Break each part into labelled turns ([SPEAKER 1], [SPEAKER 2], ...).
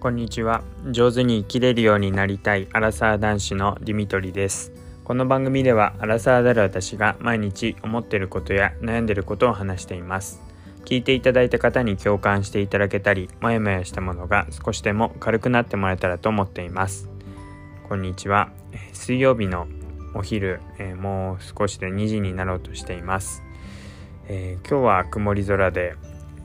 [SPEAKER 1] こんにちは。上手に生きれるようになりたいアラサー男子のディミトリです。この番組ではアラサーである私が毎日思っていることや悩んでいることを話しています。聞いていただいた方に共感していただけたりモヤモヤしたものが少しでも軽くなってもらえたらと思っています。こんにちは。水曜日のお昼、えー、もう少しで2時になろうとしています、えー、今日は曇り空で、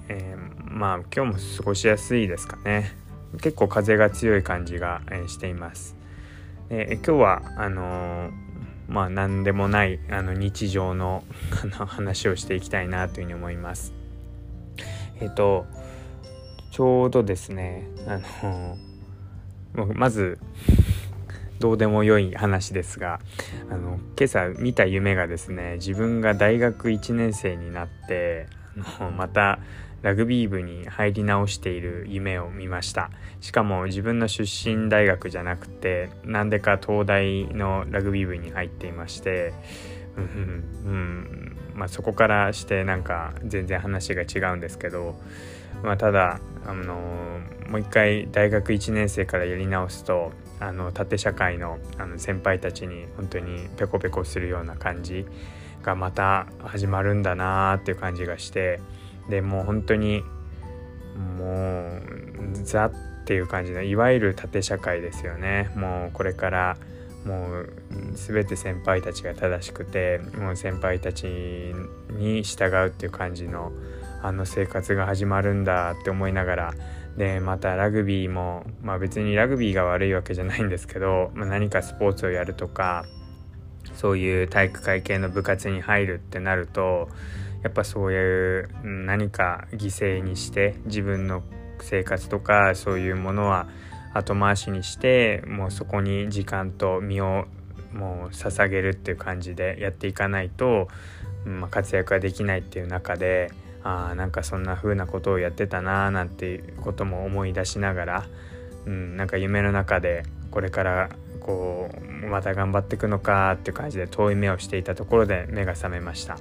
[SPEAKER 1] えー、まあ今日も過ごしやすいですかね。結構風が強い感じが、えしています。で今日はあの、まあ何でもないあの日常の 話をしていきたいなというふうに思います。えっ、とちょうどですねあの、まずどうでもよい話ですがあの今朝見た夢がですね自分が大学1年生になってあのまたラグビー部に入り直している夢を見ました。しかも自分の出身大学じゃなくてなんでか東大のラグビー部に入っていましてうん、うんまあ、そこからしてなんか全然話が違うんですけど、まあ、ただ、あのもう一回大学1年生からやり直すとあの縦社会のあの先輩たちに本当にペコペコするような感じがまた始まるんだなーっていう感じがしてでもう本当にもうザっていう感じのいわゆる縦社会ですよね。もうこれからもう全て先輩たちが正しくてもう先輩たちに従うっていう感じのあの生活が始まるんだって思いながらでまたラグビーも、まあ、別にラグビーが悪いわけじゃないんですけど、まあ、何かスポーツをやるとかそういう体育会系の部活に入るってなるとやっぱそういう何か犠牲にして自分の生活とかそういうものは後回しにしてもうそこに時間と身をもう捧げるっていう感じでやっていかないと、まあ、活躍ができないっていう中であなんかそんな風なことをやってたなーなんていうことも思い出しながら、うん、なんか夢の中でこれからこうまた頑張っていくのかっていう感じで遠い目をしていたところで目が覚めました。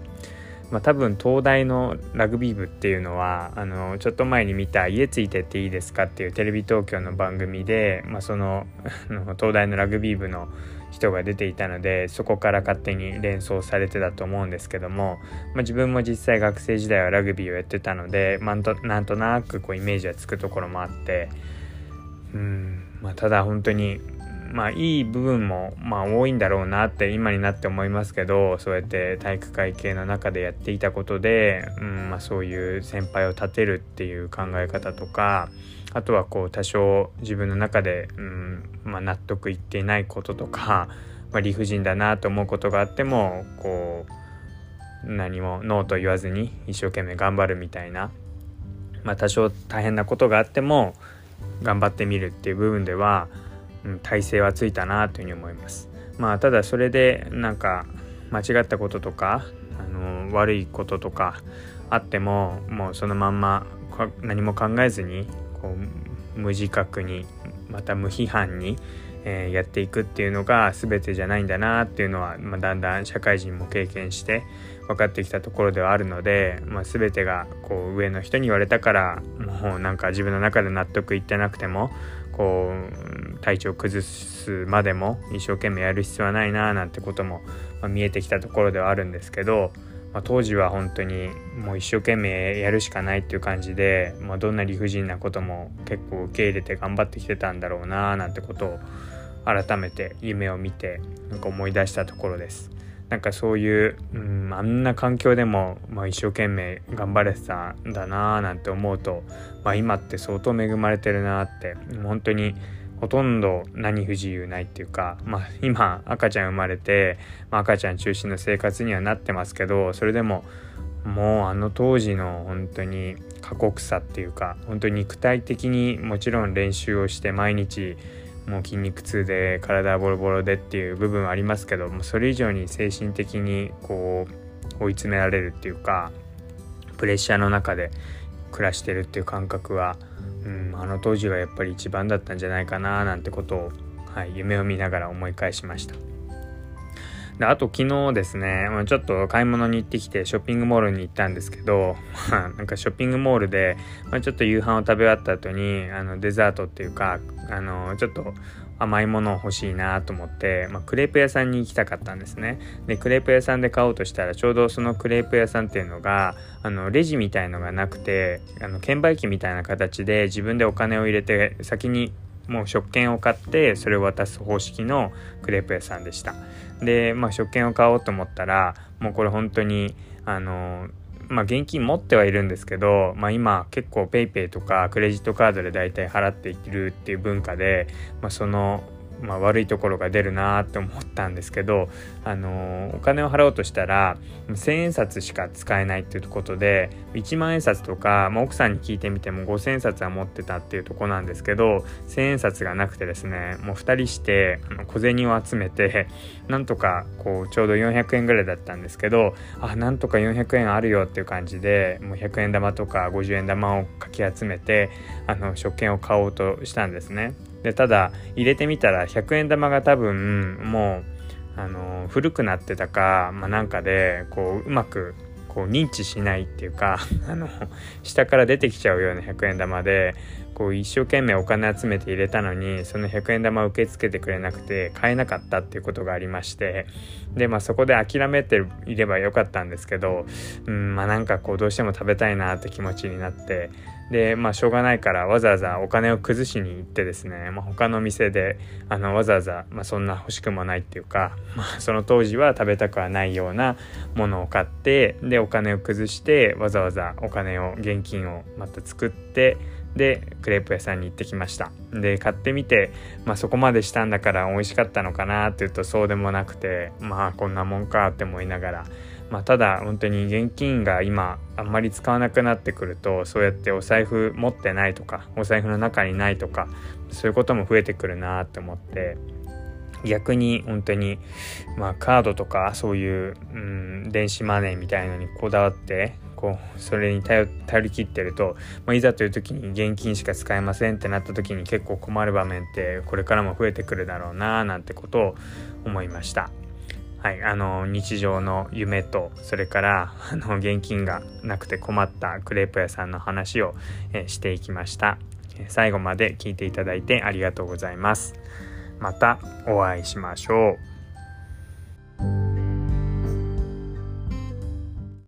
[SPEAKER 1] まあ、多分東大のラグビー部っていうのはあのちょっと前に見た「家ついてっていいですか?」っていうテレビ東京の番組で、まあ、その 東大のラグビー部の人が出ていたのでそこから勝手に連想されてたと思うんですけども、まあ、自分も実際学生時代はラグビーをやってたので、まあ、なんとなくこうイメージがつくところもあってうん、まあ、ただ本当にまあいい部分もまあ多いんだろうなって今になって思いますけどそうやって体育会系の中でやっていたことで、うんまあ、そういう先輩を立てるっていう考え方とかあとはこう多少自分の中で、うんまあ、納得いっていないこととか、まあ、理不尽だなと思うことがあってもこう何もノーと言わずに一生懸命頑張るみたいな、まあ、多少大変なことがあっても頑張ってみるっていう部分では体制はついたなというふうに思います。まあただそれでなんか間違ったこととかあの悪いこととかあってももうそのまんま何も考えずにこう無自覚にまた無批判に、えー、やっていくっていうのが全てじゃないんだなっていうのは、まあ、だんだん社会人も経験して分かってきたところではあるので、まあ、全てがこう上の人に言われたからもうなんか自分の中で納得いってなくてもこう体調崩すまでも一生懸命やる必要はないななんてことも、ま、見えてきたところではあるんですけど、まあ、当時は本当にもう一生懸命やるしかないっていう感じで、まあ、どんな理不尽なことも結構受け入れて頑張ってきてたんだろうななんてことを改めて夢を見てなんか思い出したところです。なんかそういう、うん、あんな環境でも、まあ、一生懸命頑張れてたんだなーなんて思うと、まあ、今って相当恵まれてるなって本当にほとんど何不自由ないっていうか、まあ、今赤ちゃん生まれて、まあ、赤ちゃん中心の生活にはなってますけどそれでももうあの当時の本当に過酷さっていうか本当に肉体的にもちろん練習をして毎日もう筋肉痛で体ボロボロでっていう部分はありますけどもそれ以上に精神的にこう追い詰められるっていうかプレッシャーの中で暮らしてるっていう感覚は、うん、あの当時はやっぱり一番だったんじゃないかななんてことを、はい、夢を見ながら思い返しました。であと昨日ですね、ま、ちょっと買い物に行ってきてショッピングモールに行ったんですけど、まあ、なんかショッピングモールで、まあ、ちょっと夕飯を食べ終わった後にあのデザートっていうかあのちょっと甘いものを欲しいなと思って、まあ、クレープ屋さんに行きたかったんですね。でクレープ屋さんで買おうとしたらちょうどそのクレープ屋さんっていうのがあのレジみたいのがなくてあの券売機みたいな形で自分でお金を入れて先にもう食券を買ってそれを渡す方式のクレープ屋さんでした。でまあ食券を買おうと思ったらもうこれ本当にあのまあ現金持ってはいるんですけど、まあ、今結構 PayPay とかクレジットカードで大体払っているっていう文化で、まあ、そのまあ、悪いところが出るなって思ったんですけど、あのー、お金を払おうとしたら1,000円札しか使えないっていうことで1万円札とか、まあ、奥さんに聞いてみても5,000円札は持ってたっていうとこなんですけど1,000円札がなくてですねもう2人してあの小銭を集めてなんとかこうちょうど400円ぐらいだったんですけどあなんとか400円あるよっていう感じでもう100円玉とか50円玉をかき集めてあの食券を買おうとしたんですね。でただ入れてみたら100円玉が多分もうあの古くなってたか、まあ、なんかでこううまくこう認知しないっていうか あの下から出てきちゃうような100円玉でこう一生懸命お金集めて入れたのにその100円玉を受け付けてくれなくて買えなかったっていうことがありましてでまあそこで諦めていればよかったんですけどうんまあなんかこうどうしても食べたいなって気持ちになってでまあしょうがないからわざわざお金を崩しに行ってですね、まあ、他の店であのわざわざ、まあ、そんな欲しくもないっていうか、まあ、その当時は食べたくはないようなものを買ってでお金を崩してわざわざお金を現金をまた作ってでクレープ屋さんに行ってきました。で買ってみて、まあ、そこまでしたんだから美味しかったのかなっていうとそうでもなくてまあこんなもんかって思いながら。まあ、ただ本当に現金が今あんまり使わなくなってくるとそうやってお財布持ってないとかお財布の中にないとかそういうことも増えてくるなって思って逆に本当にまあカードとかそういう、うん、電子マネーみたいのにこだわってこうそれに頼りきってると、まあ、いざという時に現金しか使えませんってなった時に結構困る場面ってこれからも増えてくるだろうななんてことを思いました。はい、あの日常の夢とそれからあの現金がなくて困ったクレープ屋さんの話を、えしていきました。最後まで聞いていただいてありがとうございます。またお会いしましょう。